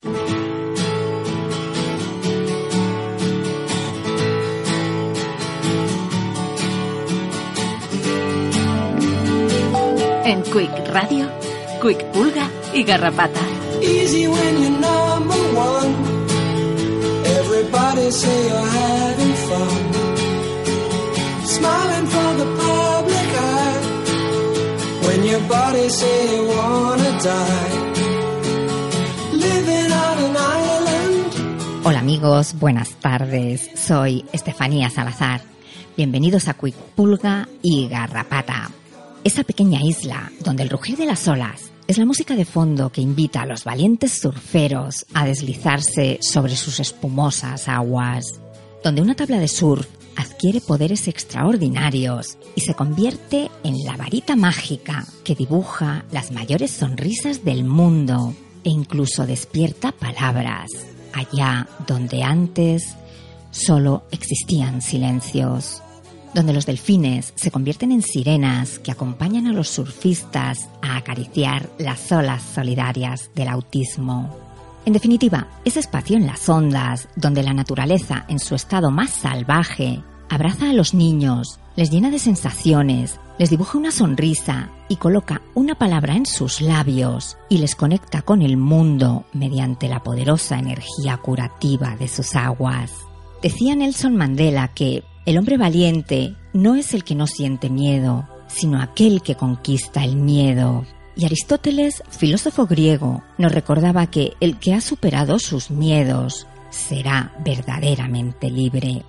En Quick Radio, Quick Pulga y Garrapata. Easy when you're number one. Everybody say you're having fun. Smiling for the public eye. When your body say you wanna die. Hola amigos, buenas tardes. Soy Estefanía Salazar. Bienvenidos a Quick Pulga y Garrapata. Esa pequeña isla donde el rugir de las olas es la música de fondo que invita a los valientes surferos a deslizarse sobre sus espumosas aguas. Donde una tabla de surf adquiere poderes extraordinarios y se convierte en la varita mágica que dibuja las mayores sonrisas del mundo e incluso despierta palabras allá donde antes solo existían silencios, donde los delfines se convierten en sirenas que acompañan a los surfistas a acariciar las olas solidarias del autismo. En definitiva, ese espacio en las ondas, donde la naturaleza en su estado más salvaje abraza a los niños, les llena de sensaciones, les dibuja una sonrisa y coloca una palabra en sus labios y les conecta con el mundo mediante la poderosa energía curativa de sus aguas. Decía Nelson Mandela que el hombre valiente no es el que no siente miedo, sino aquel que conquista el miedo. Y Aristóteles, filósofo griego, nos recordaba que el que ha superado sus miedos será verdaderamente libre.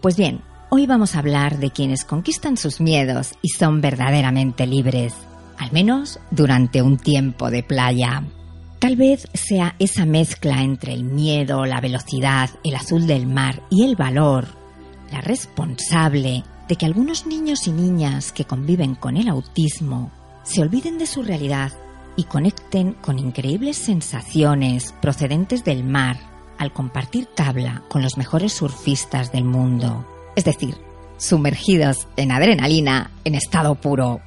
Pues bien, hoy vamos a hablar de quienes conquistan sus miedos y son verdaderamente libres, al menos durante un tiempo de playa. Tal vez sea esa mezcla entre el miedo, la velocidad, el azul del mar y el valor, la responsable de que algunos niños y niñas que conviven con el autismo se olviden de su realidad y conecten con increíbles sensaciones procedentes del mar al compartir tabla con los mejores surfistas del mundo. Es decir, sumergidos en adrenalina en estado puro.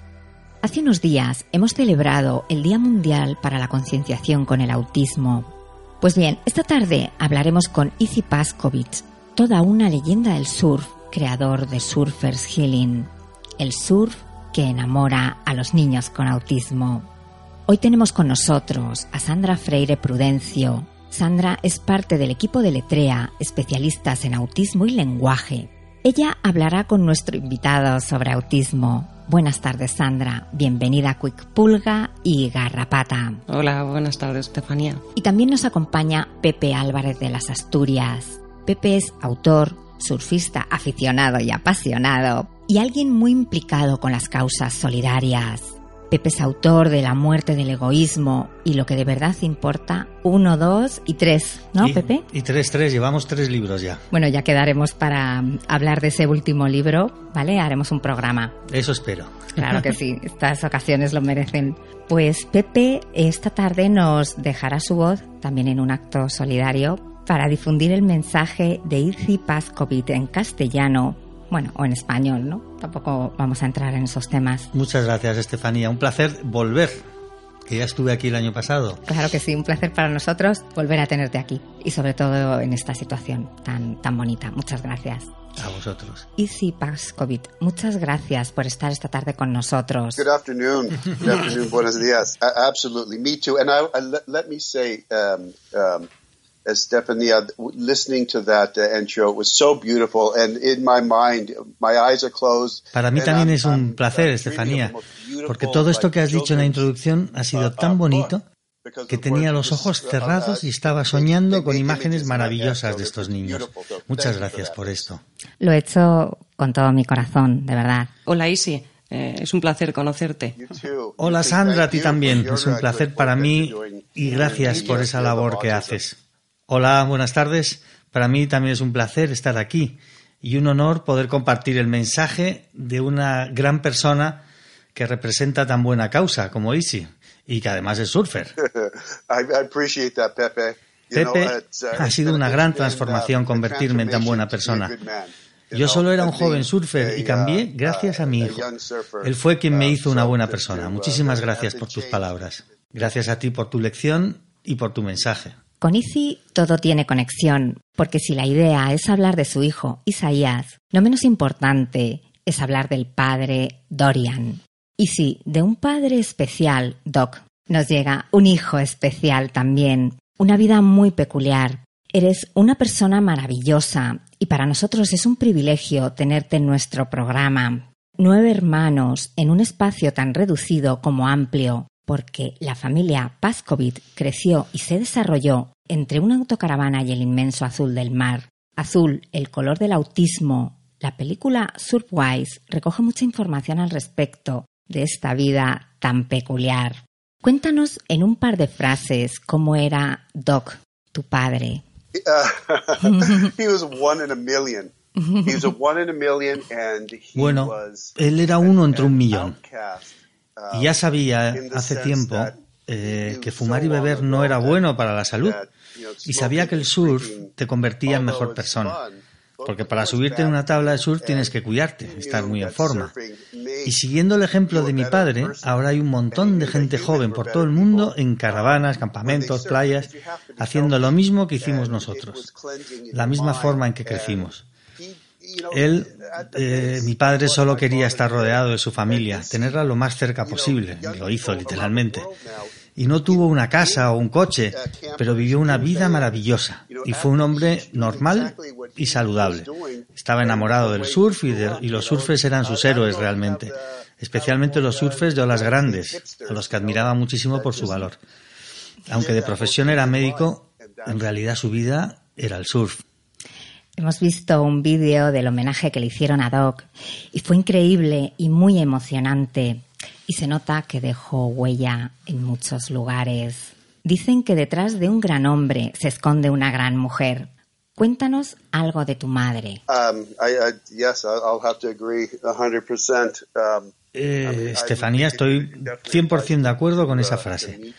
Hace unos días hemos celebrado el Día Mundial para la Concienciación con el Autismo. Pues bien, esta tarde hablaremos con Izzy Paskovich, toda una leyenda del surf, creador de Surfers Healing, el surf que enamora a los niños con autismo. Hoy tenemos con nosotros a Sandra Freire Prudencio. Sandra es parte del equipo de Letrea, especialistas en autismo y lenguaje. Ella hablará con nuestro invitado sobre autismo. Buenas tardes, Sandra. Bienvenida a Quick Pulga y Garrapata. Hola, buenas tardes, Estefanía. Y también nos acompaña Pepe Álvarez de las Asturias. Pepe es autor, surfista aficionado y apasionado y alguien muy implicado con las causas solidarias. Pepe es autor de La muerte del egoísmo y lo que de verdad importa, uno, dos y tres, ¿no, y, Pepe? Y tres, tres, llevamos tres libros ya. Bueno, ya quedaremos para hablar de ese último libro, ¿vale? Haremos un programa. Eso espero. Claro que sí, estas ocasiones lo merecen. Pues Pepe esta tarde nos dejará su voz también en un acto solidario para difundir el mensaje de Izzy Pascovit en castellano, bueno, o en español, ¿no? Tampoco vamos a entrar en esos temas. Muchas gracias, Estefanía. Un placer volver, que ya estuve aquí el año pasado. Claro que sí, un placer para nosotros volver a tenerte aquí y sobre todo en esta situación tan, tan bonita. Muchas gracias. A vosotros. Izzy Pascovit, muchas gracias por estar esta tarde con nosotros. Good afternoon. Good afternoon. Buenos días. Uh, absolutely. Me too. And I, I let, let, me say, um, um, Estefania, listening to that uh, intro was so beautiful, and in my mind, my eyes are closed. Para mí también es un placer, Estefanía, porque todo esto que has dicho en la introducción ha sido tan bonito que tenía los ojos cerrados y estaba soñando con imágenes maravillosas de estos niños. Muchas gracias por esto. Lo he hecho con todo mi corazón, de verdad. Hola, Isi. Eh, es un placer conocerte. Hola Sandra, a ti también. Es un placer para mí y gracias por esa labor que haces. Hola, buenas tardes. Para mí también es un placer estar aquí y un honor poder compartir el mensaje de una gran persona que representa tan buena causa como Isi y que además es surfer. Pepe. Pepe uh, ha sido una gran transformación convertirme en tan buena persona. Yo solo era un joven surfer y cambié gracias a mi hijo. Él fue quien me hizo una buena persona. Muchísimas gracias por tus palabras. Gracias a ti por tu lección y por tu mensaje. Con Izzy todo tiene conexión, porque si la idea es hablar de su hijo, Isaías, lo menos importante es hablar del padre Dorian. Y si de un padre especial, Doc, nos llega un hijo especial también, una vida muy peculiar. Eres una persona maravillosa y para nosotros es un privilegio tenerte en nuestro programa. Nueve hermanos en un espacio tan reducido como amplio, porque la familia Pascovit creció y se desarrolló entre una autocaravana y el inmenso azul del mar. Azul, el color del autismo. La película Surprise recoge mucha información al respecto de esta vida tan peculiar. Cuéntanos en un par de frases cómo era Doc, tu padre. Bueno, él era uno entre un millón. Y ya sabía hace tiempo eh, que fumar y beber no era bueno para la salud. Y sabía que el surf te convertía en mejor persona. Porque para subirte en una tabla de surf tienes que cuidarte, estar muy en forma. Y siguiendo el ejemplo de mi padre, ahora hay un montón de gente joven por todo el mundo en caravanas, campamentos, playas, haciendo lo mismo que hicimos nosotros, la misma forma en que crecimos. Él, eh, mi padre, solo quería estar rodeado de su familia, tenerla lo más cerca posible, lo hizo literalmente y no tuvo una casa o un coche, pero vivió una vida maravillosa y fue un hombre normal y saludable. Estaba enamorado del surf y, y los surfers eran sus héroes realmente, especialmente los surfers de olas grandes, a los que admiraba muchísimo por su valor. Aunque de profesión era médico, en realidad su vida era el surf. Hemos visto un vídeo del homenaje que le hicieron a Doc y fue increíble y muy emocionante y se nota que dejó huella en muchos lugares. Dicen que detrás de un gran hombre se esconde una gran mujer. Cuéntanos algo de tu madre. Estefanía, estoy 100% de acuerdo con esa frase.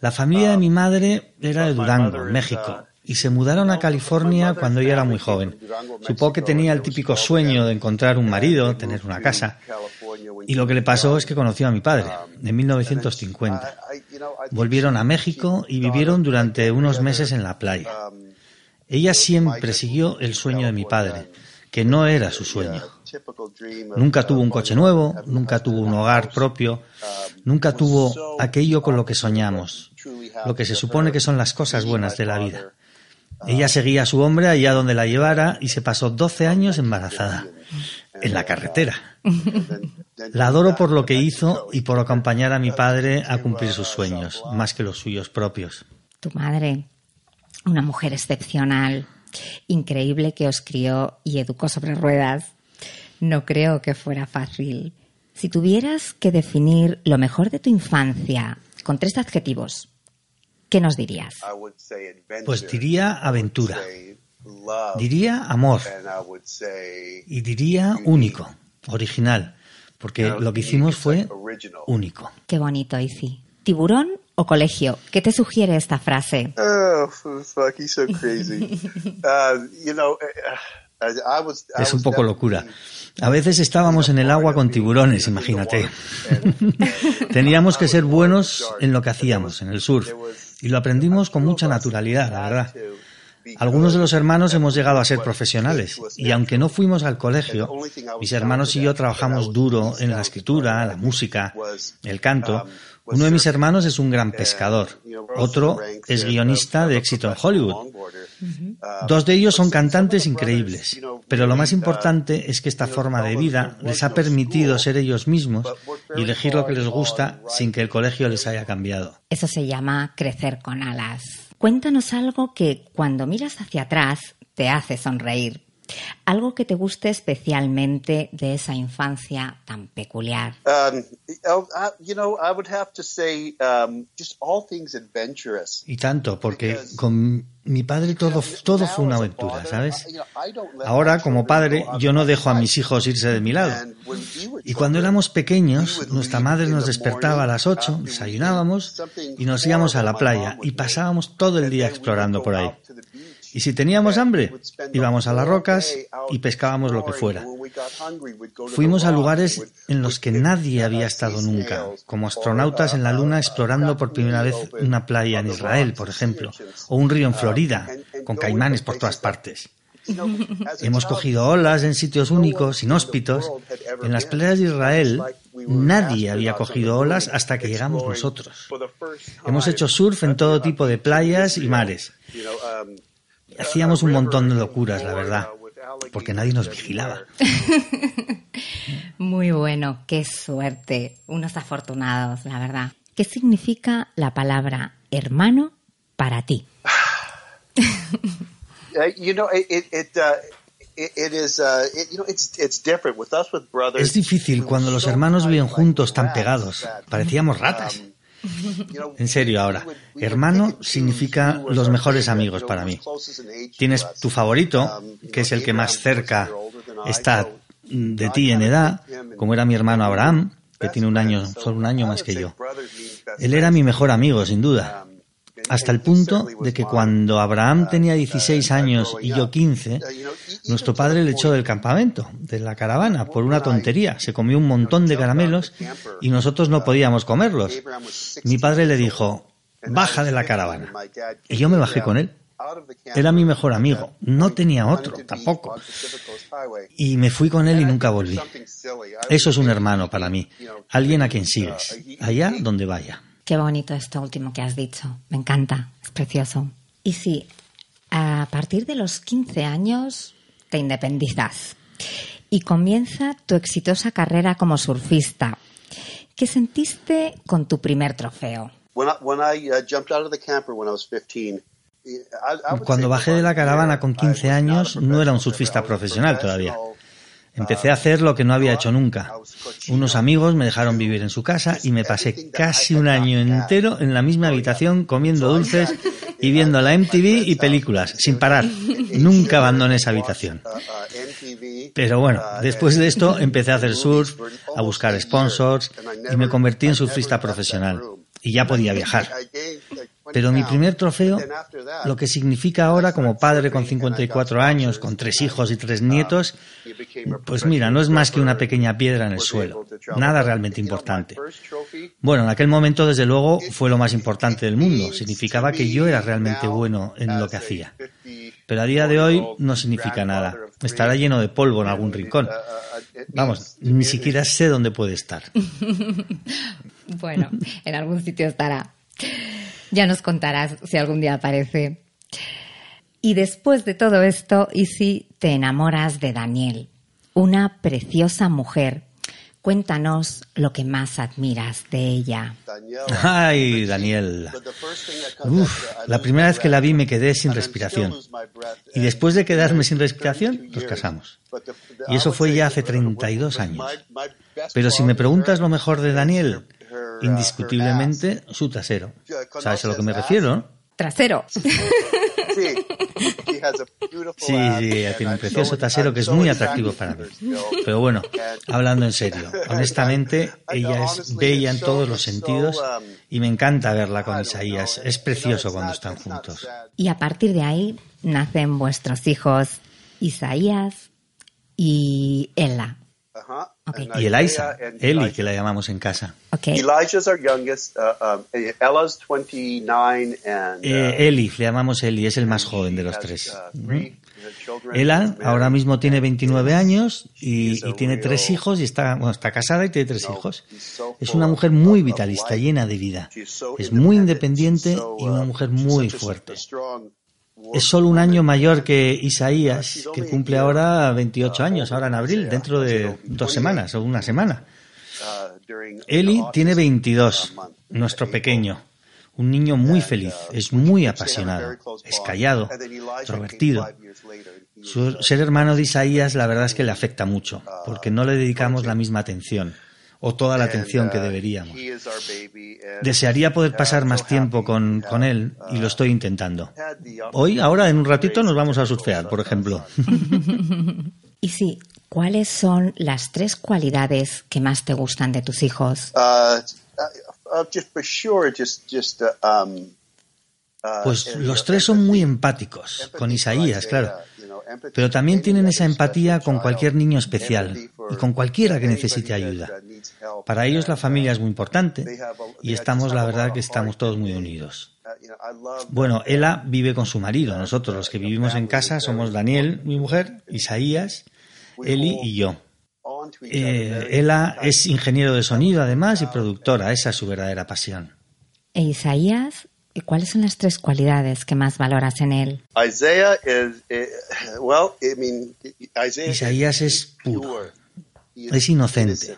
La familia de mi madre era de Durango, México, y se mudaron a California cuando ella era muy joven. Supongo que tenía el típico sueño de encontrar un marido, tener una casa. Y lo que le pasó es que conoció a mi padre en 1950. Volvieron a México y vivieron durante unos meses en la playa. Ella siempre siguió el sueño de mi padre, que no era su sueño. Nunca tuvo un coche nuevo, nunca tuvo un hogar propio, nunca tuvo aquello con lo que soñamos, lo que se supone que son las cosas buenas de la vida. Ella seguía a su hombre allá donde la llevara y se pasó 12 años embarazada, en la carretera. La adoro por lo que hizo y por acompañar a mi padre a cumplir sus sueños, más que los suyos propios. Tu madre, una mujer excepcional, increíble que os crió y educó sobre ruedas. No creo que fuera fácil. Si tuvieras que definir lo mejor de tu infancia con tres adjetivos, ¿qué nos dirías? Pues diría aventura, diría amor y diría único original, porque lo que hicimos fue único. Qué bonito, Izzy. ¿Tiburón o colegio? ¿Qué te sugiere esta frase? Oh, fuck, he's so crazy. Uh, you know, uh, uh, es un poco locura. A veces estábamos en el agua con tiburones, imagínate. Teníamos que ser buenos en lo que hacíamos, en el surf. Y lo aprendimos con mucha naturalidad, la verdad. Algunos de los hermanos hemos llegado a ser profesionales y aunque no fuimos al colegio, mis hermanos y yo trabajamos duro en la escritura, la música, el canto. Uno de mis hermanos es un gran pescador, otro es guionista de éxito en Hollywood. Dos de ellos son cantantes increíbles, pero lo más importante es que esta forma de vida les ha permitido ser ellos mismos y elegir lo que les gusta sin que el colegio les haya cambiado. Eso se llama crecer con alas. Cuéntanos algo que cuando miras hacia atrás te hace sonreír. Algo que te guste especialmente de esa infancia tan peculiar. You know, I would have to say just all things adventurous. Y tanto, porque con mi padre todo, todo fue una aventura, ¿sabes? Ahora, como padre, yo no dejo a mis hijos irse de mi lado. Y cuando éramos pequeños, nuestra madre nos despertaba a las 8, desayunábamos y nos íbamos a la playa y pasábamos todo el día explorando por ahí. Y si teníamos hambre, íbamos a las rocas y pescábamos lo que fuera. Fuimos a lugares en los que nadie había estado nunca, como astronautas en la Luna explorando por primera vez una playa en Israel, por ejemplo, o un río en Florida, con caimanes por todas partes. Hemos cogido olas en sitios únicos, inhóspitos. En las playas de Israel nadie había cogido olas hasta que llegamos nosotros. Hemos hecho surf en todo tipo de playas y mares. Hacíamos un montón de locuras, la verdad, porque nadie nos vigilaba. Muy bueno, qué suerte. Unos afortunados, la verdad. ¿Qué significa la palabra hermano para ti? Es difícil cuando los hermanos viven juntos tan pegados. Parecíamos ratas. En serio ahora, hermano significa los mejores amigos para mí. Tienes tu favorito, que es el que más cerca está de ti en edad, como era mi hermano Abraham, que tiene un año, solo un año más que yo. Él era mi mejor amigo, sin duda hasta el punto de que cuando Abraham tenía 16 años y yo 15, nuestro padre le echó del campamento, de la caravana, por una tontería. Se comió un montón de caramelos y nosotros no podíamos comerlos. Mi padre le dijo, baja de la caravana. Y yo me bajé con él. Era mi mejor amigo, no tenía otro, tampoco. Y me fui con él y nunca volví. Eso es un hermano para mí, alguien a quien sigues, allá donde vaya. Qué bonito esto último que has dicho. Me encanta, es precioso. Y sí, a partir de los 15 años te independizas y comienza tu exitosa carrera como surfista. ¿Qué sentiste con tu primer trofeo? Cuando bajé de la caravana con 15 años, no era un surfista profesional todavía. Empecé a hacer lo que no había hecho nunca. Unos amigos me dejaron vivir en su casa y me pasé casi un año entero en la misma habitación comiendo dulces y viendo la MTV y películas, sin parar. Nunca abandoné esa habitación. Pero bueno, después de esto empecé a hacer surf, a buscar sponsors y me convertí en surfista profesional. Y ya podía viajar. Pero mi primer trofeo, lo que significa ahora como padre con 54 años, con tres hijos y tres nietos, pues mira, no es más que una pequeña piedra en el suelo, nada realmente importante. Bueno, en aquel momento, desde luego, fue lo más importante del mundo, significaba que yo era realmente bueno en lo que hacía. Pero a día de hoy no significa nada, estará lleno de polvo en algún rincón. Vamos, ni siquiera sé dónde puede estar. bueno, en algún sitio estará. Ya nos contarás si algún día aparece. Y después de todo esto, y si te enamoras de Daniel, una preciosa mujer. Cuéntanos lo que más admiras de ella. Ay, Daniel. Uf, la primera vez que la vi me quedé sin respiración. Y después de quedarme sin respiración, nos casamos. Y eso fue ya hace 32 años. Pero si me preguntas lo mejor de Daniel, indiscutiblemente su trasero. ¿Sabes a lo que me refiero? Trasero. Sí, sí, tiene un precioso trasero que es muy atractivo para mí. Pero bueno, hablando en serio, honestamente, ella es bella en todos los sentidos y me encanta verla con Isaías. Es precioso cuando están juntos. Y a partir de ahí nacen vuestros hijos Isaías y Ella. Okay. Y Eliza, Eli, que la llamamos en casa. Okay. Elijah's our youngest. Uh, um, Ella's 29 and, eh, uh, Eli, le llamamos Eli, es el más joven de los tres. Ella ahora mismo tiene 29 años y, y, tiene tres hijos y está, bueno, está casada y tiene tres hijos. Es una mujer muy vitalista, llena de vida. Es muy independiente y una mujer muy fuerte es solo un año mayor que Isaías, que cumple ahora 28 años, ahora en abril, dentro de dos semanas o una semana. Eli tiene 22, nuestro pequeño, Un niño muy feliz, es muy apasionado, es callado, introvertido. Su ser hermano de Isaías la verdad es que le afecta mucho, porque no le dedicamos la misma atención o toda la atención que deberíamos. Desearía poder pasar más tiempo con, con, él y lo estoy intentando. Hoy, ahora, en un ratito nos vamos a surfear, por ejemplo. y sí, ¿cuáles son las tres cualidades que más te gustan de tus hijos? Pues los tres son muy empáticos, con Isaías, claro pero también tienen esa empatía con cualquier niño especial y con cualquiera que necesite ayuda. Para ellos la familia es muy importante y estamos, la verdad, que estamos todos muy unidos. Bueno, Ella vive con su marido. Nosotros, los que vivimos en casa, somos Daniel, mi mujer, Isaías, Eli y yo. Eh, Ella es ingeniero de sonido, además, y productora. Esa es su verdadera pasión. ¿E Isaías ¿Y cuáles son las tres cualidades que más valoras en él? Eh, Isaías es puro, es inocente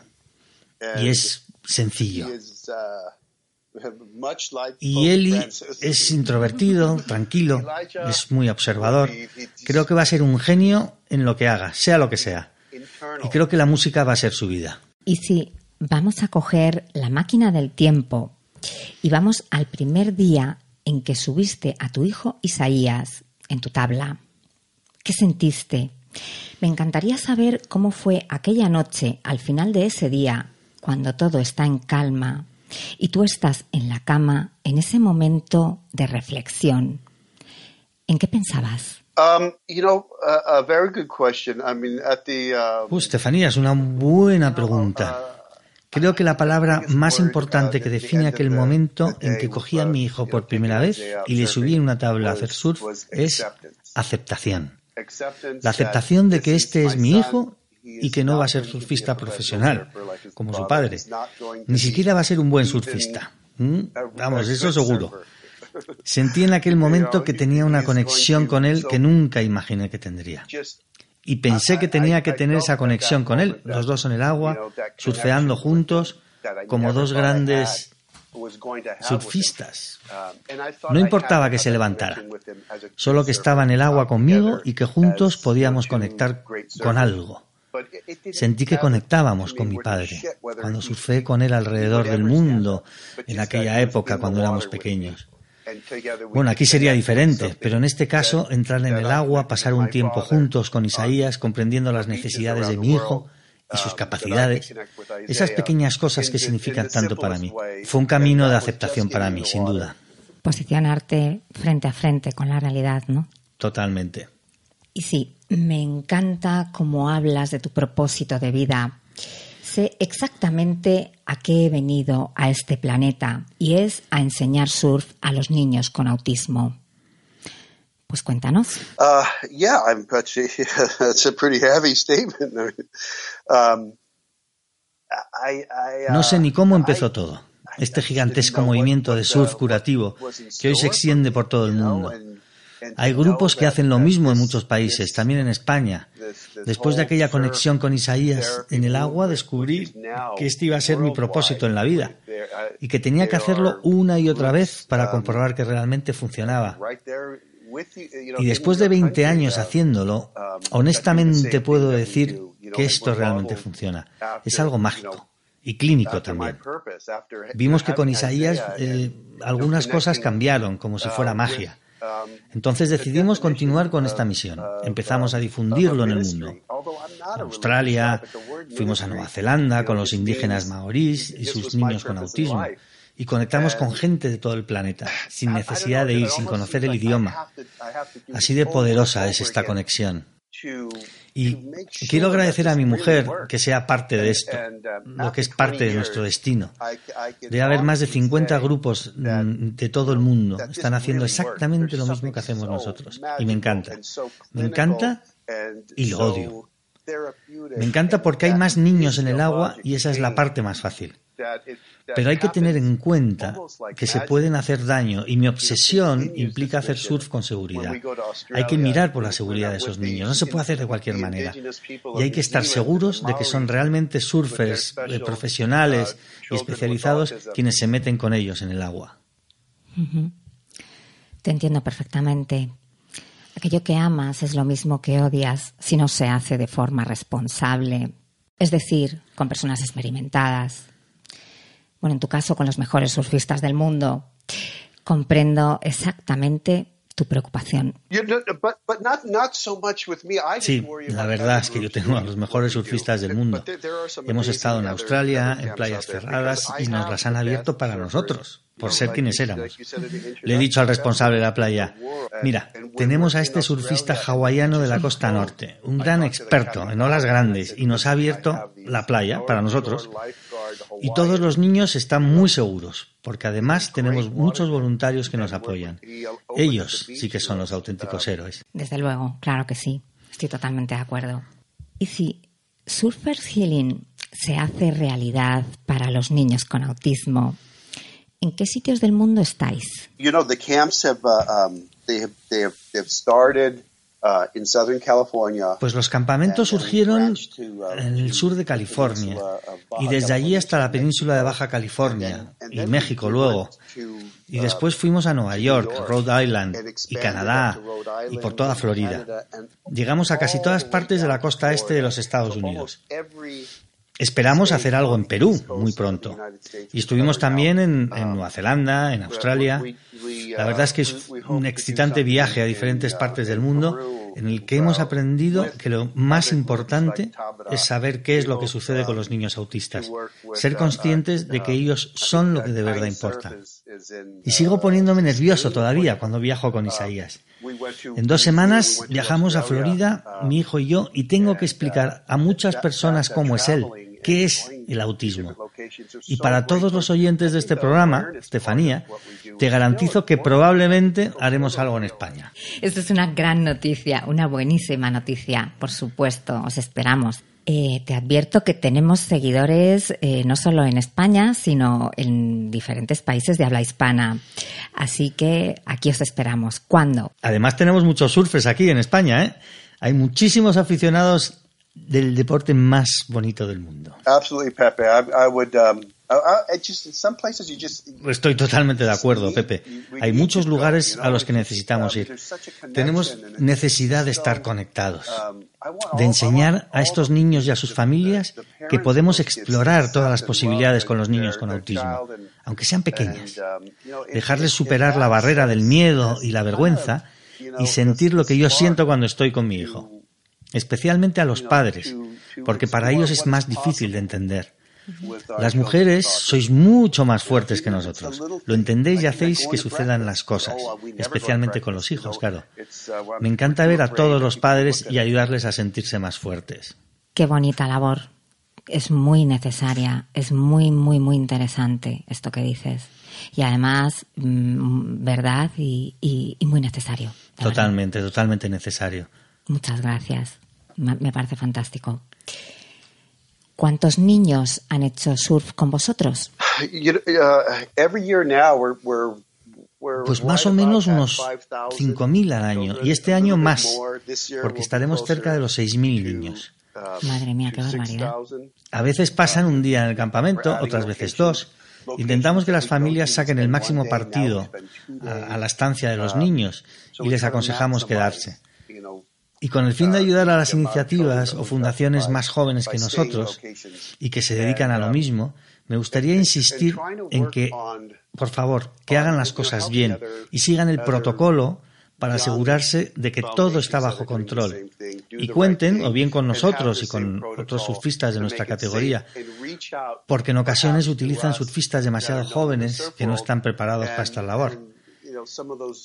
y es sencillo. Uh, y Eli es introvertido, tranquilo, es muy observador. Creo que va a ser un genio en lo que haga, sea lo que sea. Y creo que la música va a ser su vida. Y si vamos a coger la máquina del tiempo y vamos al primer día en que subiste a tu hijo Isaías en tu tabla. ¿Qué sentiste? Me encantaría saber cómo fue aquella noche, al final de ese día, cuando todo está en calma y tú estás en la cama en ese momento de reflexión. ¿En qué pensabas? Estefanía, es una buena pregunta. Uh, Creo que la palabra más importante que define aquel momento en que cogí a mi hijo por primera vez y le subí en una tabla a hacer surf es aceptación. La aceptación de que este es mi hijo y que no va a ser surfista profesional, como su padre. Ni siquiera va a ser un buen surfista. Vamos, eso seguro. Sentí en aquel momento que tenía una conexión con él que nunca imaginé que tendría y pensé que tenía que tener esa conexión con él, los dos en el agua, surfeando juntos, como dos grandes surfistas. No importaba que se levantara, solo que estaba en el agua conmigo y que juntos podíamos conectar con algo. Sentí que conectábamos con mi padre cuando surfé con él alrededor del mundo en aquella época cuando éramos pequeños. Bueno, aquí sería diferente, pero en este caso entrar en el agua, pasar un tiempo juntos con Isaías, comprendiendo las necesidades de mi hijo y sus capacidades, esas pequeñas cosas que significan tanto para mí. Fue un camino de aceptación para mí, sin duda. Posicionarte frente a frente con la realidad, ¿no? Totalmente. Y sí, me encanta cómo hablas de tu propósito de vida sé exactamente a qué he venido a este planeta y es a enseñar surf a los niños con autismo. Pues cuéntanos. No sé ni cómo empezó todo. Este gigantesco movimiento de surf uh, curativo que hoy se extiende por todo el mundo. Hay grupos que hacen lo mismo en muchos países, también en España. Después de aquella conexión con Isaías en el agua, descubrí que este iba a ser mi propósito en la vida y que tenía que hacerlo una y otra vez para comprobar que realmente funcionaba. Y después de 20 años haciéndolo, honestamente puedo decir que esto realmente funciona. Es algo mágico y clínico también. Vimos que con Isaías eh, algunas cosas cambiaron, como si fuera magia. Entonces decidimos continuar con esta misión. Empezamos a difundirlo en el mundo. Australia, fuimos a Nueva Zelanda con los indígenas maorís y sus niños con autismo. Y conectamos con gente de todo el planeta, sin necesidad de ir, sin conocer el idioma. Así de poderosa es esta conexión. Y quiero agradecer a mi mujer que sea parte de esto, lo que es parte de nuestro destino. Debe haber más de 50 grupos mm, de todo el mundo. Están haciendo exactamente lo mismo que hacemos nosotros. Y me encanta. Me encanta y lo odio. Me encanta porque hay más niños en el agua y esa es la parte más fácil. Pero hay que tener en cuenta que se pueden hacer daño y mi obsesión implica hacer surf con seguridad. Hay que mirar por la seguridad de esos niños, no se puede hacer de cualquier manera. Y hay que estar seguros de que son realmente surfers eh, profesionales y especializados quienes se meten con ellos en el agua. Te entiendo perfectamente. Aquello que amas es lo mismo que odias si no se hace de forma responsable, es decir, con personas experimentadas. Bueno, en tu caso, con los mejores surfistas del mundo. Comprendo exactamente tu preocupación. Sí, la verdad es que yo tengo a los mejores surfistas del mundo. Hemos estado en Australia, en playas cerradas, y nos las han abierto para nosotros por ser quienes éramos. Le he dicho al responsable de la playa, mira, tenemos a este surfista hawaiano de la costa norte, un gran experto en olas grandes, y nos ha abierto la playa para nosotros. Y todos los niños están muy seguros, porque además tenemos muchos voluntarios que nos apoyan. Ellos sí que son los auténticos héroes. Desde luego, claro que sí. Estoy totalmente de acuerdo. Y si Surfer Healing se hace realidad para los niños con autismo, ¿En qué sitios del mundo estáis? You know, the camps have, uh, um, they have, they have, they've started uh, in Southern California. Pues los campamentos surgieron en el sur de California y desde allí hasta la península de Baja California y México luego. Y después fuimos a Nueva York, Rhode Island y Canadá y por toda Florida. Llegamos a casi todas partes de la costa este de los Estados Unidos. Esperamos hacer algo en Perú muy pronto. Y estuvimos también en, Nueva Zelanda, en Australia. La verdad es que es un excitante viaje a diferentes partes del mundo en el que hemos aprendido que lo más importante es saber qué es lo que sucede con los niños autistas, ser conscientes de que ellos son lo que de verdad importa. Y sigo poniéndome nervioso todavía cuando viajo con Isaías. En dos semanas viajamos a Florida, mi hijo y yo, y tengo que explicar a muchas personas cómo es él, qué es el autismo. Y para todos los oyentes de este programa, Estefanía, te garantizo que probablemente haremos algo en España. Esto es una gran noticia, una buenísima noticia, por supuesto, os esperamos. Eh, te advierto que tenemos seguidores eh, no solo en España, sino en diferentes países de habla hispana. Así que aquí os esperamos. ¿Cuándo? Además tenemos muchos surfers aquí en España, ¿eh? Hay muchísimos aficionados del deporte más bonito del mundo. Estoy totalmente de acuerdo, Pepe. Hay muchos lugares a los que necesitamos um, ir. Tenemos necesidad de estar conectados, um, de enseñar a estos niños y a sus familias que podemos explorar todas las posibilidades con los niños con autismo, aunque sean pequeñas. Um, Dejarles superar la barrera del miedo y la vergüenza y sentir lo que yo siento cuando estoy con mi hijo especialmente a los padres, porque para ellos es más difícil de entender. Las mujeres sois mucho más fuertes que nosotros. Lo entendéis y hacéis que sucedan las cosas, especialmente con los hijos, claro. Me encanta ver a todos los padres y ayudarles a sentirse más fuertes. Qué bonita labor. Es muy necesaria, es muy, muy, muy interesante esto que dices. Y además, mm, verdad y, muy necesario. Totalmente, totalmente necesario. Muchas gracias. Me parece fantástico. ¿Cuántos niños han hecho surf con vosotros? Pues más o menos unos 5.000 al año y este año más, porque estaremos cerca de los 6.000 niños. Madre mía, qué barbaridad. A veces pasan un día en el campamento, otras veces dos. Intentamos que las familias saquen el máximo partido a la estancia de los niños y les aconsejamos quedarse. Y con el fin de ayudar a las iniciativas o fundaciones más jóvenes que nosotros y que se dedican a lo mismo, me gustaría insistir en que, por favor, que hagan las cosas bien y sigan el protocolo para asegurarse de que todo está bajo control. Y cuenten o bien con nosotros y con otros surfistas de nuestra categoría, porque en ocasiones utilizan surfistas demasiado jóvenes que no están preparados para esta labor.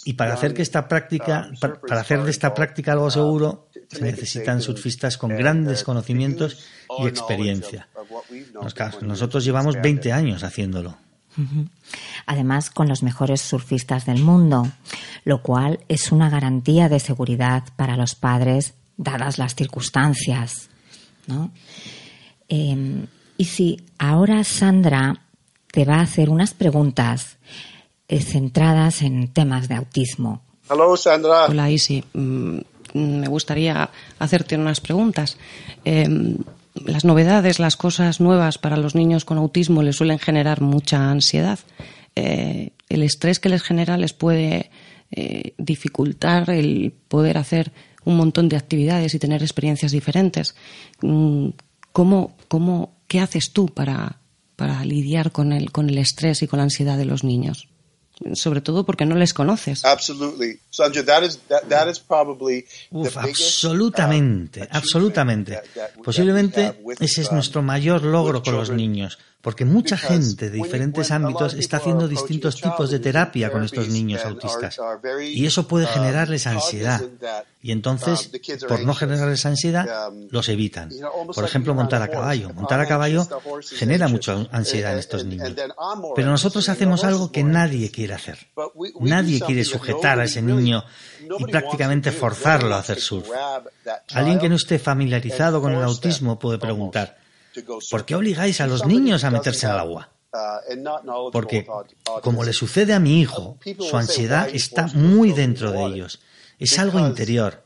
Y para hacer que esta práctica, uh, para hacer de esta práctica algo uh, seguro, se necesitan surfistas con grandes conocimientos y experiencia. Nosotros llevamos 20 años haciéndolo. Además, con los mejores surfistas del mundo, lo cual es una garantía de seguridad para los padres, dadas las circunstancias. Em, y si ahora Sandra te va a hacer unas preguntas centradas en temas de autismo. Hola, Sandra. Hola, Isi. Mm, me gustaría hacerte unas preguntas. Em, las novedades, las cosas nuevas para los niños con autismo les suelen generar mucha ansiedad. eh, el estrés que les genera les puede eh, dificultar el poder hacer un montón de actividades y tener experiencias diferentes. Mm, ¿Cómo, cómo, ¿Qué haces tú para, para lidiar con el, con el estrés y con la ansiedad de los niños? Sobre todo porque no les conoces. Uf, absolutamente, absolutamente. Posiblemente ese es nuestro mayor logro con los niños, porque mucha gente de diferentes ámbitos está haciendo distintos tipos de terapia con estos niños autistas. Y eso puede um, generarles ansiedad. Y entonces, um, por no generarles ansiedad, um, los evitan. Por ejemplo, montar a caballo. Montar a caballo genera mucha ansiedad en estos niños. Pero nosotros hacemos algo que nadie quiere hacer. Nadie quiere sujetar a ese niño y prácticamente forzarlo a hacer surf. Alguien que no esté familiarizado con el autismo puede preguntar, ¿Por qué obligáis a los niños a meterse al agua? Porque, como le sucede a mi hijo, su ansiedad está muy dentro de ellos. Es algo interior.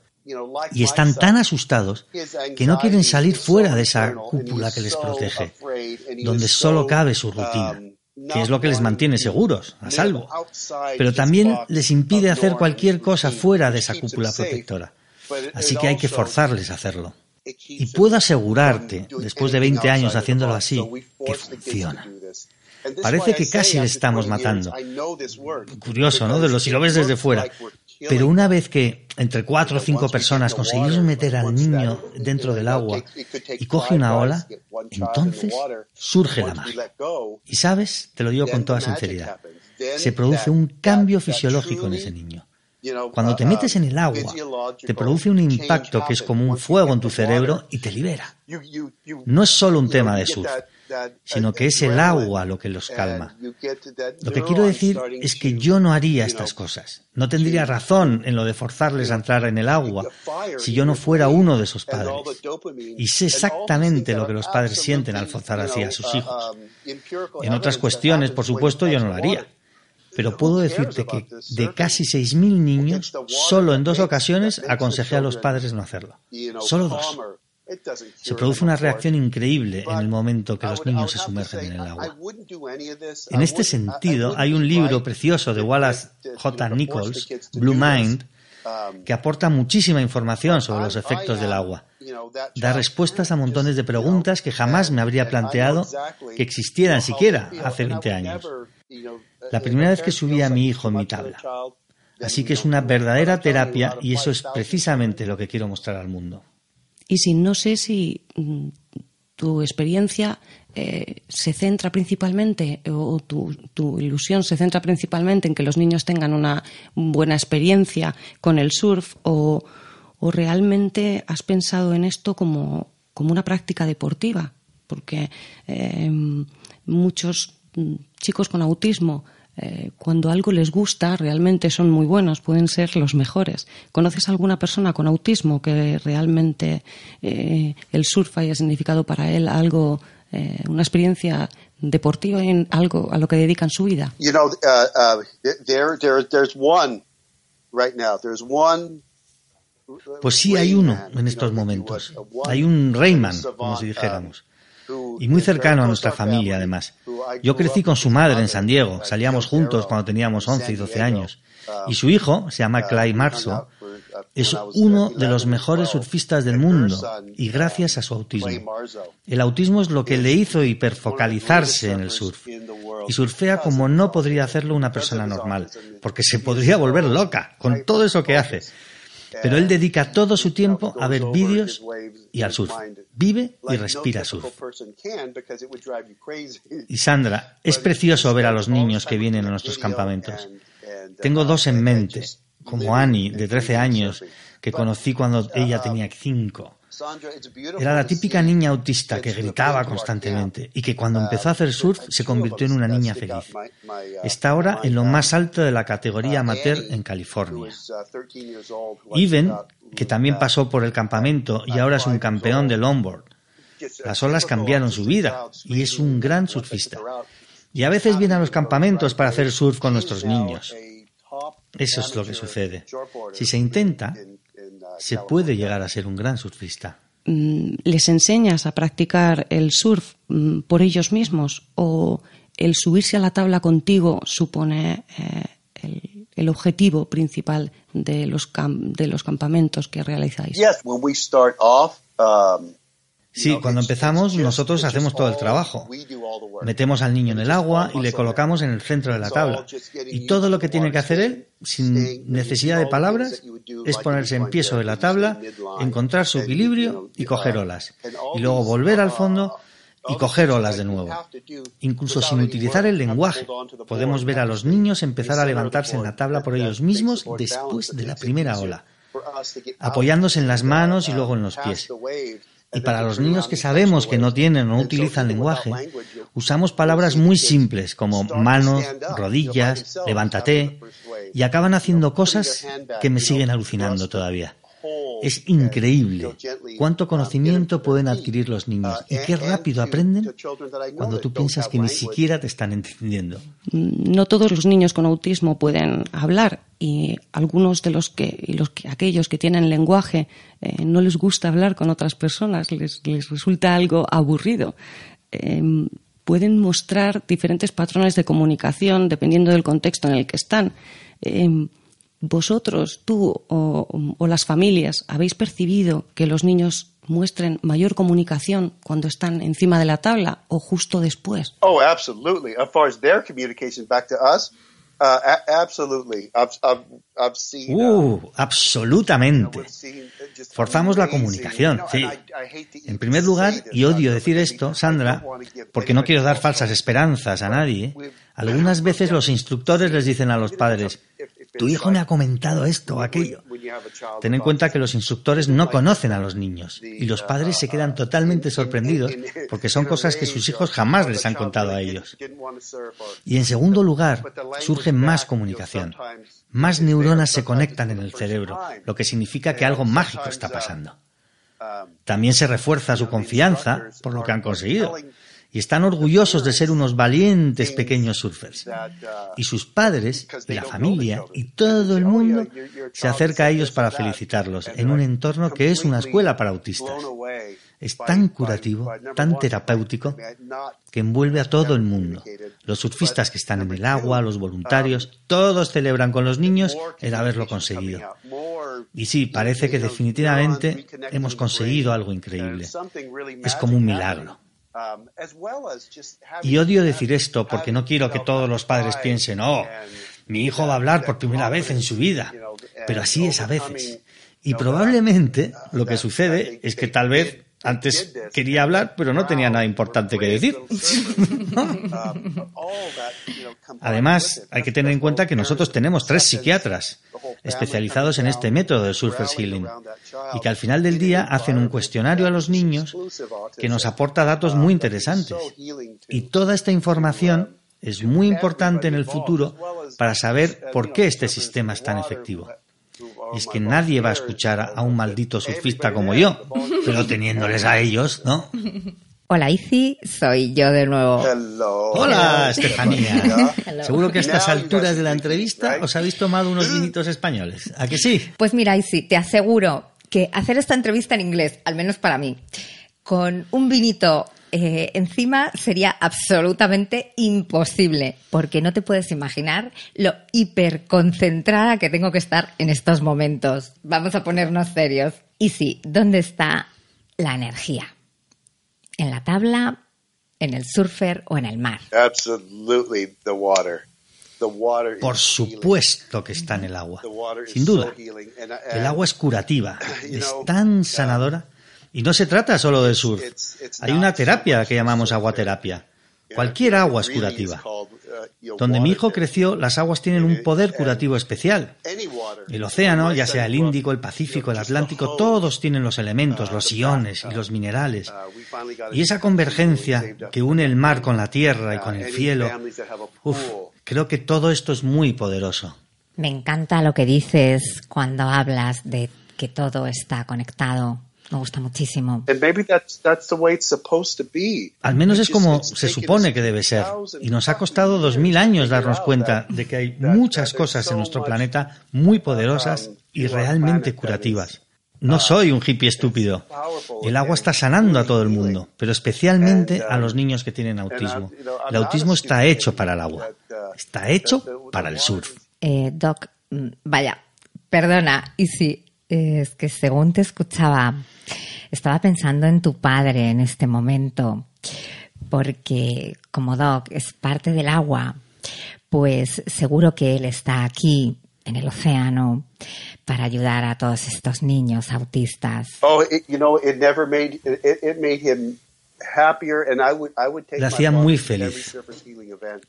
Y están tan asustados que no quieren salir fuera de esa cúpula que les protege, donde solo cabe su rutina, que es lo que les mantiene seguros, a salvo. Pero también les impide hacer cualquier cosa fuera de esa cúpula protectora. Así que hay que forzarles a hacerlo. Y puedo asegurarte, después de 20 años haciéndolo así, que funciona. Parece que casi le estamos matando. Curioso, ¿no? De lo, si lo ves desde fuera. Pero una vez que entre cuatro o cinco personas conseguimos meter al niño dentro del agua y coge una ola, entonces surge la magia. Y sabes, te lo digo con toda sinceridad, se produce un cambio fisiológico en ese niño. Cuando te metes en el agua, te produce un impacto que es como un fuego en tu cerebro y te libera. No es solo un tema de surf, sino que es el agua lo que los calma. Lo que quiero decir es que yo no haría estas cosas. No tendría razón en lo de forzarles a entrar en el agua si yo no fuera uno de esos padres. Y sé exactamente lo que los padres sienten al forzar así a sus hijos. En otras cuestiones, por supuesto, yo no lo haría. Pero puedo decirte que de casi 6.000 niños, solo en dos ocasiones aconsejé a los padres no hacerlo. Solo dos. Se produce una reacción increíble en el momento que los niños se sumergen en el agua. En este sentido, hay un libro precioso de Wallace J. Nichols, Blue Mind, que aporta muchísima información sobre los efectos del agua. Da respuestas a montones de preguntas que jamás me habría planteado que existieran siquiera hace 20 años. La primera vez que subí a mi hijo en mi tabla. Así que es una verdadera terapia y eso es precisamente lo que quiero mostrar al mundo. Y si no sé si mm, tu experiencia eh, se centra principalmente o tu, ilusión se centra principalmente en que los niños tengan una buena experiencia con el surf o, realmente has pensado en esto como, una práctica deportiva porque eh, muchos mm, chicos con autismo eh, cuando algo les gusta, realmente son muy buenos, pueden ser los mejores. ¿Conoces alguna persona con autismo que realmente eh, el surf haya significado para él algo, eh, una experiencia deportiva en algo a lo que dedican su vida? Pues sí, hay uno en estos momentos. Hay un Rayman, como si dijéramos y muy cercano a nuestra familia además. Yo crecí con su madre en San Diego, salíamos juntos cuando teníamos 11 y 12 años. Y su hijo, se llama Clay Marzo, es uno de los mejores surfistas del mundo. y gracias a su autismo. El autismo es lo que le hizo hiperfocalizarse en el surf. y surfea como no podría hacerlo una persona normal, porque se podría volver loca con todo eso que hace. Pero él dedica todo su tiempo a ver vídeos y al surf. Vive y respira surf. Y Sandra, es precioso ver a los niños que vienen a nuestros campamentos. Tengo dos en mente, como Annie, de 13 años, que conocí cuando ella tenía 5. Era la típica niña autista que gritaba constantemente y que cuando empezó a hacer surf se convirtió en una niña feliz. Está ahora en lo más alto de la categoría amateur en California. Even, que también pasó por el campamento y ahora es un campeón de longboard. Las olas cambiaron su vida y es un gran surfista. Y a veces viene a los campamentos para hacer surf con nuestros niños. Eso es lo que sucede. Si se intenta, se puede llegar a ser un gran surfista. Mm, ¿Les enseñas a practicar el surf mm, por ellos mismos o el subirse a la tabla contigo supone eh, el, el, objetivo principal de los, de los campamentos que realizáis. Yes, when we start off, um, Sí, cuando empezamos nosotros hacemos todo el trabajo. Metemos al niño en el agua y le colocamos en el centro de la tabla. Y todo lo que tiene que hacer él, sin necesidad de palabras, es ponerse en pie sobre la tabla, encontrar su equilibrio y coger olas. Y luego volver al fondo y coger olas de nuevo. Incluso sin utilizar el lenguaje, podemos ver a los niños empezar a levantarse en la tabla por ellos mismos después de la primera ola, apoyándose en las manos y luego en los pies. Y para los niños que sabemos que no tienen o no utilizan lenguaje, usamos palabras muy simples como manos, rodillas, levántate, y acaban haciendo cosas que me siguen alucinando todavía. Es increíble cuánto conocimiento pueden adquirir los niños y qué rápido aprenden cuando tú piensas que ni siquiera te están entendiendo. No todos los niños con autismo pueden hablar y algunos de los que, los que aquellos que tienen lenguaje eh, no les gusta hablar con otras personas, les, les resulta algo aburrido. Eh, pueden mostrar diferentes patrones de comunicación dependiendo del contexto en el que están. Eh, ¿Vosotros, tú o, o, las familias, habéis percibido que los niños muestren mayor comunicación cuando están encima de la tabla o justo después? Oh, absolutely. As far as their communication back to us, Uh, absolutely. I've, I've seen, uh, uh absolutamente. Forzamos la comunicación, sí. En primer lugar, y odio decir esto, Sandra, porque no quiero dar falsas esperanzas a nadie, algunas veces los instructores les dicen a los padres, tu hijo me ha comentado esto o aquello. Ten en cuenta que los instructores no conocen a los niños y los padres se quedan totalmente sorprendidos porque son cosas que sus hijos jamás les han contado a ellos. Y en segundo lugar, surge más comunicación. Más neuronas se conectan en el cerebro, lo que significa que algo mágico está pasando. También se refuerza su confianza por lo que han conseguido y están orgullosos de ser unos valientes pequeños surfers. Y sus padres, y la familia, y todo el mundo se acerca a ellos para felicitarlos en un entorno que es una escuela para autistas. Es tan curativo, tan terapéutico, que envuelve a todo el mundo. Los surfistas que están en el agua, los voluntarios, todos celebran con los niños el haberlo conseguido. Y sí, parece que definitivamente hemos conseguido algo increíble. Es como un milagro. Um, y odio decir esto porque no quiero que todos los padres piensen, oh, mi hijo va a hablar por primera vez en su vida. Pero así es a veces. Y probablemente lo que sucede es que tal vez antes quería hablar, pero no tenía nada importante que decir. Además, hay que tener en cuenta que nosotros tenemos tres psiquiatras especializados en este método de Surfer Healing y que al final del día hacen un cuestionario a los niños que nos aporta datos muy interesantes. Y toda esta información es muy importante en el futuro para saber por qué este sistema es tan efectivo. Y es que nadie va a escuchar a un maldito surfista como yo, pero teniéndoles a ellos, ¿no? Hola Izzy, soy yo de nuevo. Hola Estefanía. Seguro que a estas alturas de la entrevista os habéis tomado unos vinitos españoles. ¿A que sí? Pues mira Izzy, te aseguro que hacer esta entrevista en inglés, al menos para mí, con un vinito eh, encima sería absolutamente imposible, porque no te puedes imaginar lo hiperconcentrada que tengo que estar en estos momentos. Vamos a ponernos serios. Y sí, ¿dónde está la energía? ¿En la tabla, en el surfer o en el mar? Por supuesto que está en el agua, sin duda. El agua es curativa, es tan sanadora y no se trata solo de surf. Hay una terapia que llamamos aguaterapia. Cualquier agua es curativa. Donde mi hijo creció, las aguas tienen un poder curativo especial. El océano, ya sea el Índico, el Pacífico, el Atlántico, todos tienen los elementos, los iones y los minerales. Y esa convergencia que une el mar con la tierra y con el cielo, uf, creo que todo esto es muy poderoso. Me encanta lo que dices cuando hablas de que todo está conectado me gusta muchísimo. Al menos es como se supone que debe ser. Y nos ha costado dos mil años darnos cuenta de que hay muchas cosas en nuestro planeta muy poderosas y realmente curativas. No soy un hippie estúpido. El agua está sanando a todo el mundo, pero especialmente a los niños que tienen autismo. El autismo está hecho para el agua. Está hecho para el surf. Eh, Doc, mm, vaya, perdona, y si es que según te escuchaba, estaba pensando en tu padre en este momento, porque como Doc es parte del agua, pues seguro que él está aquí en el océano para ayudar a todos estos niños autistas. Oh, you know, it never made it made him happier, and I would I would take Le my hacía muy feliz.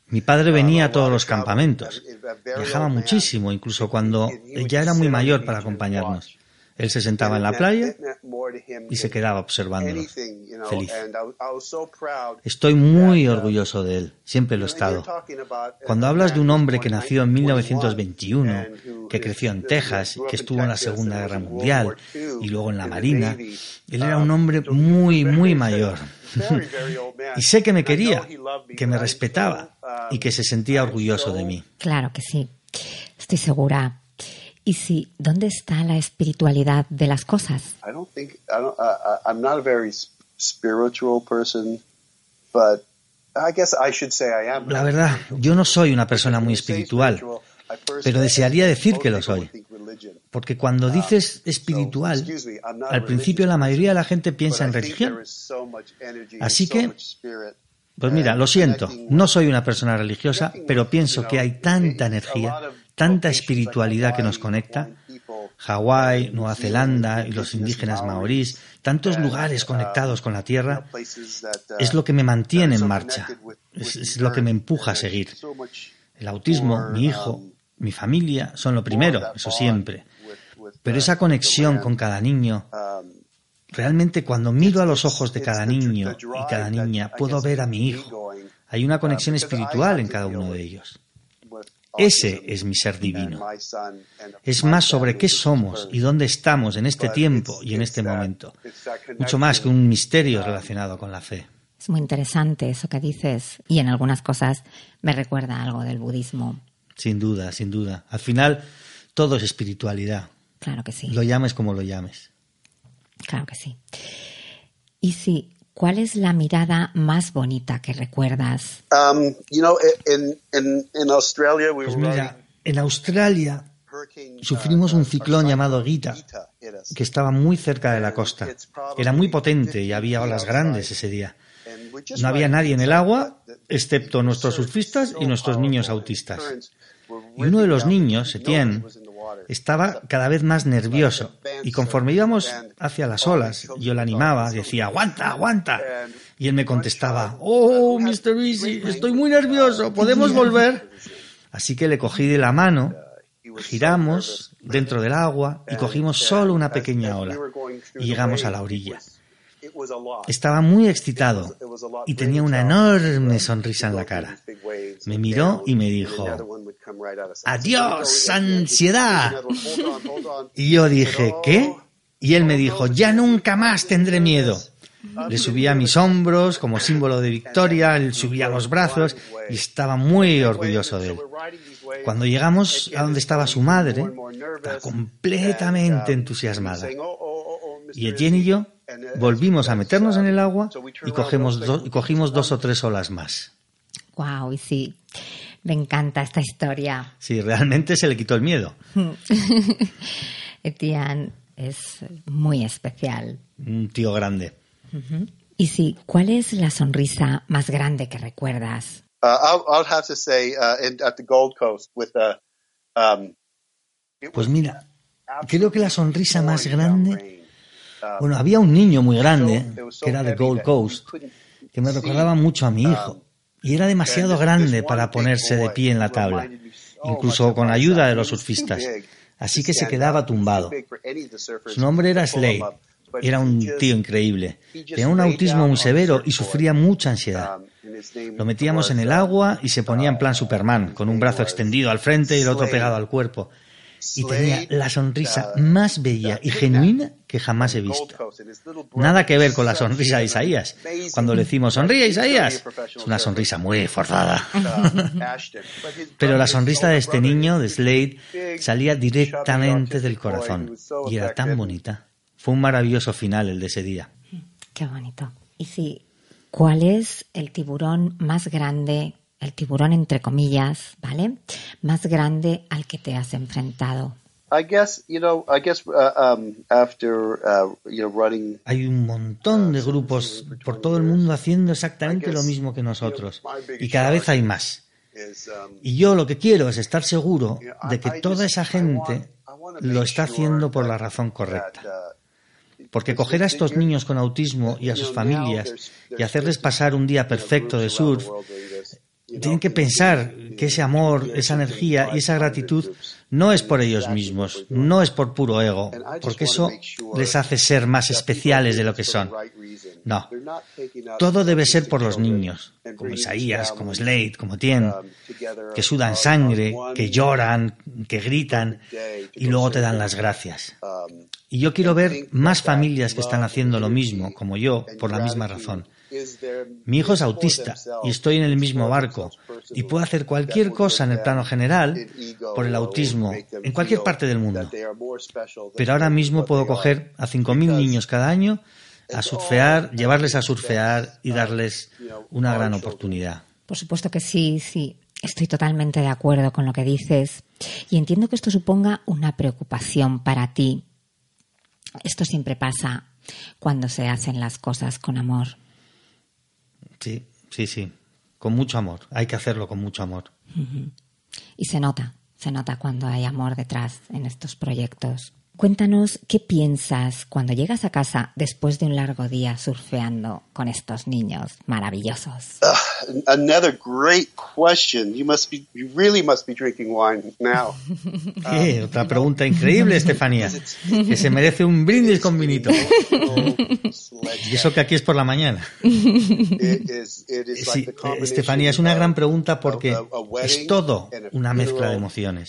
Mi padre venía a todos los campamentos. Viajaba muchísimo, incluso cuando ya era muy mayor para acompañarnos. Él se sentaba en la playa y se quedaba observándonos. Feliz. Estoy muy orgulloso de él, siempre lo he estado. Cuando hablas de un hombre que nació en 1921, que creció en Texas, que estuvo en la Segunda Guerra Mundial y luego en la Marina, él era un hombre muy, muy mayor. Y sé que me quería, que me respetaba y que se sentía orgulloso de mí. Claro que sí, estoy segura. Y sí, ¿dónde está la espiritualidad de las cosas? I don't think I don't. Uh, I'm not a very s- spiritual person, but I guess I should say I am. La verdad, yo no soy una persona muy espiritual, pero desearía decir que lo soy. Porque cuando dices espiritual, al principio la mayoría de la gente piensa en religión. Así que, Pues mira, lo siento, no soy una persona religiosa, pero pienso que hay tanta energía, tanta espiritualidad que nos conecta. Hawái, Nueva Zelanda y los indígenas maorís, tantos lugares conectados con la tierra, es lo que me mantiene en marcha, es, es lo que me empuja a seguir. El autismo, mi hijo, mi familia son lo primero, eso siempre. Pero esa conexión con cada niño, realmente cuando miro a los ojos de cada niño y cada niña, puedo ver a mi hijo. Hay una conexión espiritual en cada uno de ellos. Ese es mi ser divino. Es más sobre qué somos y dónde estamos en este tiempo y en este momento. Mucho más que un misterio relacionado con la fe. Es muy interesante eso que dices y en algunas cosas me recuerda algo del budismo. Sin duda, sin duda. Al final, todo es espiritualidad. Claro que sí. Lo llames como lo llames. Claro que sí. Y sí, ¿cuál es la mirada más bonita que recuerdas? Um, you know, in, in, in Australia, we Pues mira, en Australia hurricane, sufrimos uh, un a ciclón cyclone llamado called Gita, que estaba muy cerca de la costa. Era muy potente y había olas grandes ese día. No había nadie en el agua, excepto nuestros surf surfistas y nuestros niños autistas. Y uno de los niños, Etienne, estaba cada vez más nervioso y conforme íbamos hacia las olas, yo le animaba, decía, aguanta, aguanta. Y él me contestaba, oh, Mr. Easy, estoy muy nervioso, ¿podemos volver? Así que le cogí de la mano, giramos dentro del agua y cogimos solo una pequeña ola y llegamos a la orilla. Estaba muy excitado y tenía una enorme sonrisa en la cara. Me miró y me dijo, adiós, ansiedad. Y yo dije, ¿qué? Y él me dijo, ya nunca más tendré miedo. Le subía a mis hombros como símbolo de victoria, él subía los brazos y estaba muy orgulloso de él. Cuando llegamos a donde estaba su madre, estaba completamente entusiasmada. Y Etienne y yo volvimos a meternos en el agua y cogemos do- y cogimos dos o tres olas más. Wow, y sí, me encanta esta historia. Sí, realmente se le quitó el miedo. Etienne es muy especial. Un tío grande. Y sí, ¿cuál es la sonrisa más grande que recuerdas? Uh, I'll, I'll have to say, uh, in, at the Gold Coast with a, um, Pues mira, creo que la sonrisa más grande... Uh, Bueno, había un niño muy grande que era de Gold Coast que me recordaba mucho a mi hijo. Y era demasiado grande para ponerse de pie en la tabla, so incluso con ayuda de los surfistas. Así que se quedaba tumbado. Su nombre era Slade. Era un tío increíble. Tenía un autismo muy severo y sufría mucha ansiedad. Um, Lo metíamos en el uh, agua y se ponía en plan Superman, con un brazo extendido al frente y el otro pegado al cuerpo. Y tenía la sonrisa más bella y genuina que jamás he visto. Nada que ver con la sonrisa de Isaías. Cuando le decimos sonríe Isaías, es una sonrisa muy forzada. Pero la sonrisa de este niño, de Slade, salía directamente del corazón y era tan bonita. Fue un maravilloso final el de ese día. Qué bonito. Y sí, ¿cuál es el tiburón más grande, el tiburón entre comillas, ¿vale? Más grande al que te has enfrentado? I guess, you know, I guess uh, um, after, uh, you know, running. Hay un montón de grupos por todo el mundo haciendo exactamente lo mismo que nosotros. Y cada vez hay más. Y yo lo que quiero es estar seguro de que toda esa gente lo está haciendo por la razón correcta. Porque coger a estos niños con autismo y a sus familias y hacerles pasar un día perfecto de surf tienen que pensar que ese amor, esa energía y esa gratitud no es por ellos mismos, no es por puro ego, porque eso les hace ser más especiales de lo que son. No, todo debe ser por los niños, como Isaías, como Slade, como Tien, que sudan sangre, que lloran, que gritan y luego te dan las gracias. Y yo quiero ver más familias que están haciendo lo mismo, como yo, por la misma razón. Mi hijo es autista y estoy en el mismo barco y puedo hacer cualquier cosa en el plano general por el autismo en cualquier parte del mundo. Pero ahora mismo puedo coger a 5.000 niños cada año a surfear, llevarles a surfear y darles una gran oportunidad. Por supuesto que sí, sí. Estoy totalmente de acuerdo con lo que dices y entiendo que esto suponga una preocupación para ti. Esto siempre pasa cuando se hacen las cosas con amor. Sí, sí, sí. Con mucho amor. Hay que hacerlo con mucho amor. Y se nota, se nota cuando hay amor detrás en estos proyectos. Cuéntanos qué piensas cuando llegas a casa después de un largo día surfeando con estos niños maravillosos. Uh, another great question. You must be, you really must be drinking wine now. ¿Qué? Otra pregunta increíble, Estefanía. Que se merece un brindis con vinito. y eso que aquí es por la mañana. Sí, Estefanía, es una gran pregunta porque es todo una mezcla de emociones.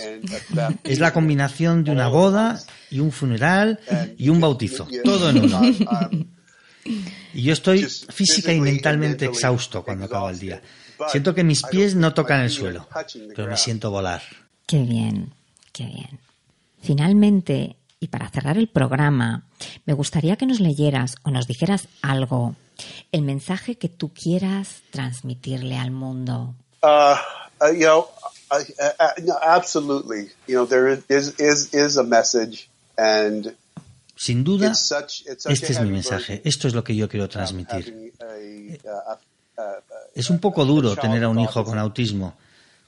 Es la combinación de una boda y un funeral y un bautizo, todo en uno. Y yo estoy física y mentalmente exhausto cuando acaba el día. Siento que mis pies no tocan el suelo, pero me siento volar. Qué bien, qué bien. Finalmente, y para cerrar el programa, me gustaría que nos leyeras o nos dijeras algo, el mensaje que tú quieras transmitirle al mundo. Uh, uh, you know, uh, absolutely. You know, there is, is, is a message sin duda, este es mi mensaje. Esto es lo que yo quiero transmitir. Es un poco duro tener a un hijo con autismo,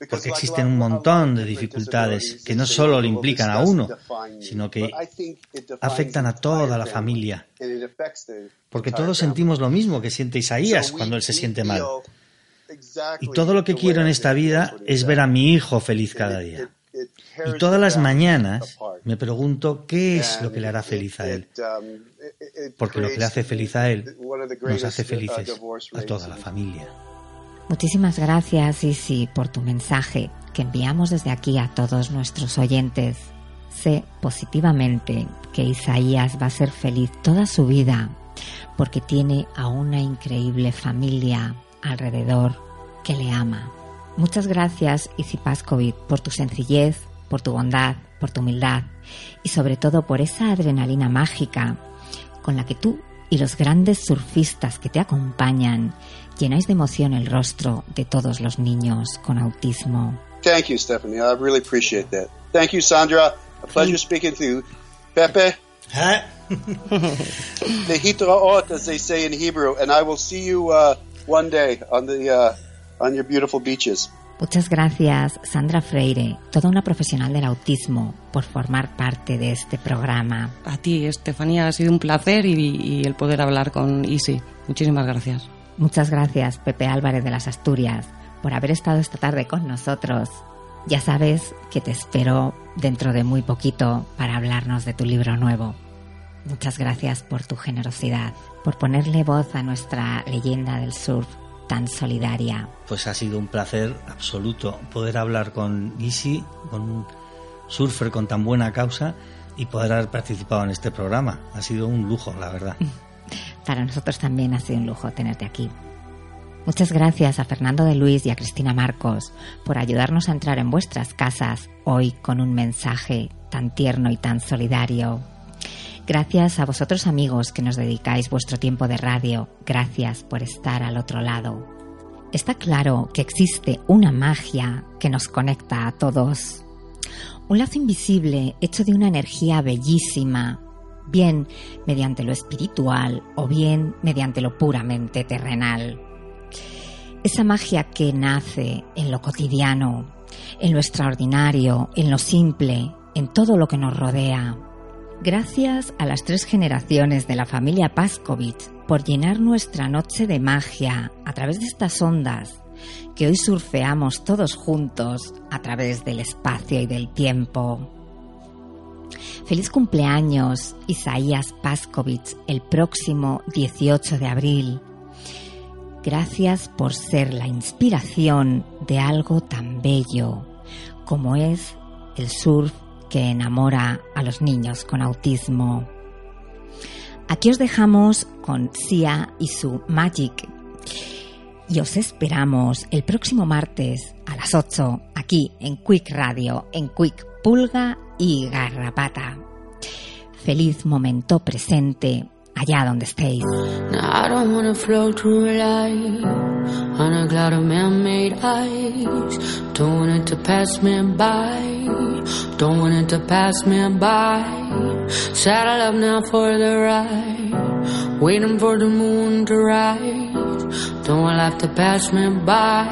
porque existen un montón de dificultades que no solo le implican a uno, sino que afectan a toda la familia. Porque todos sentimos lo mismo que siente Isaías cuando él se siente mal. Y todo lo que quiero en esta vida es ver a mi hijo feliz cada día. Y todas las mañanas me pregunto qué es lo que le hará feliz a él. Porque lo que le hace feliz a él nos hace felices a toda la familia. Muchísimas gracias, Isi, por tu mensaje que enviamos desde aquí a todos nuestros oyentes. Sé positivamente que Isaías va a ser feliz toda su vida porque tiene a una increíble familia alrededor que le ama. Muchas gracias, Isi Pascovic, por tu sencillez, por tu bondad, por tu humildad y sobre todo por esa adrenalina mágica con la que tú y los grandes surfistas que te acompañan llenáis de emoción el rostro de todos los niños con autismo. Thank you, Stephanie. I really appreciate that. Thank you, Sandra. A pleasure speaking to you. Pepe. Huh? as they say in Hebrew, and I will see you uh, one day on the uh, on your beautiful beaches. Muchas gracias, Sandra Freire, toda una profesional del autismo, por formar parte de este programa. A ti, Estefanía, ha sido un placer y, el poder hablar con Isi. Muchísimas gracias. Muchas gracias, Pepe Álvarez de las Asturias, por haber estado esta tarde con nosotros. Ya sabes que te espero dentro de muy poquito para hablarnos de tu libro nuevo. Muchas gracias por tu generosidad, por ponerle voz a nuestra leyenda del surf tan solidaria. Pues ha sido un placer absoluto poder hablar con Isi, con un surfer con tan buena causa y poder haber participado en este programa. Ha sido un lujo, la verdad. Para nosotros también ha sido un lujo tenerte aquí. Muchas gracias a Fernando de Luis y a Cristina Marcos por ayudarnos a entrar en vuestras casas hoy con un mensaje tan tierno y tan solidario. Gracias a vosotros amigos que nos dedicáis vuestro tiempo de radio. Gracias por estar al otro lado. Está claro que existe una magia que nos conecta a todos. Un lazo invisible hecho de una energía bellísima, bien mediante lo espiritual o bien mediante lo puramente terrenal. Esa magia que nace en lo cotidiano, en lo extraordinario, en lo simple, en todo lo que nos rodea. Gracias a las tres generaciones de la familia Paskovich por llenar nuestra noche de magia a través de estas ondas que hoy surfeamos todos juntos a través del espacio y del tiempo. Feliz cumpleaños, Isaías Paskovich, el próximo 18 de abril. Gracias por ser la inspiración de algo tan bello como es el surf que enamora a los niños con autismo. Aquí os dejamos con Sia y su Magic. Y os esperamos el próximo martes a las 8 aquí en Quick Radio, en Quick Pulga y Garrapata. Feliz momento presente allá donde estéis. Cloud of man-made ice. Don't want it to pass me by. Don't want it to pass me by. Saddle up now for the ride. Waiting for the moon to rise. Don't want life to pass me by.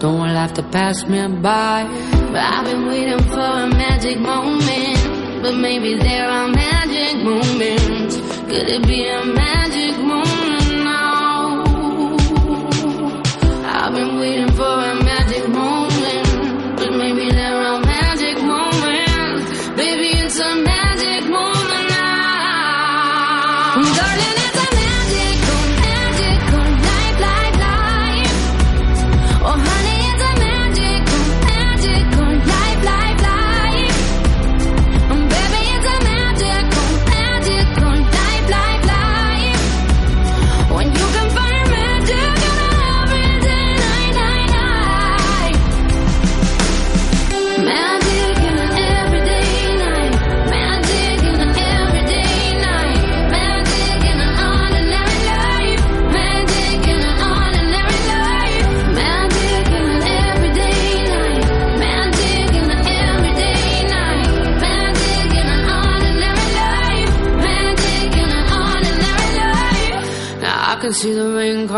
Don't want life to pass me by. But I've been waiting for a magic moment, but maybe there are magic moments. Could it be a magic for a magic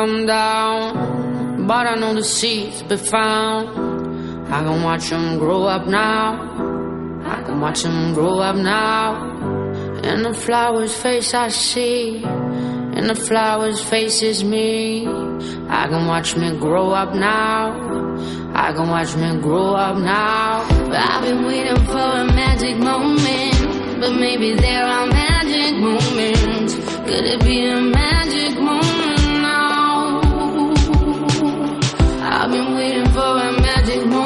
come down, but I know the seeds be found. I can watch them grow up now. I can watch them grow up now. In the flower's face I see. In the flower's face is me. I can watch me grow up now. I can watch me grow up now. I've been waiting for a magic moment. But maybe there are magic moments. Could it be a magic a magic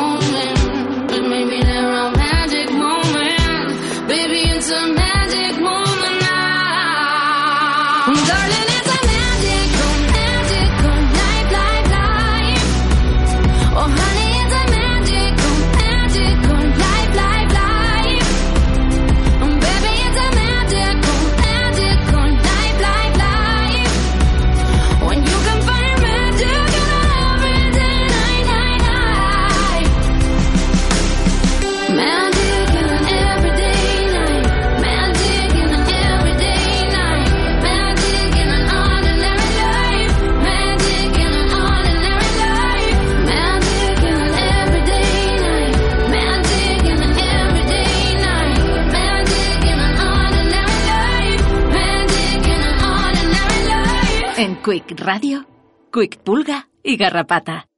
Quick Radio, Quick Pulga y Garrapata.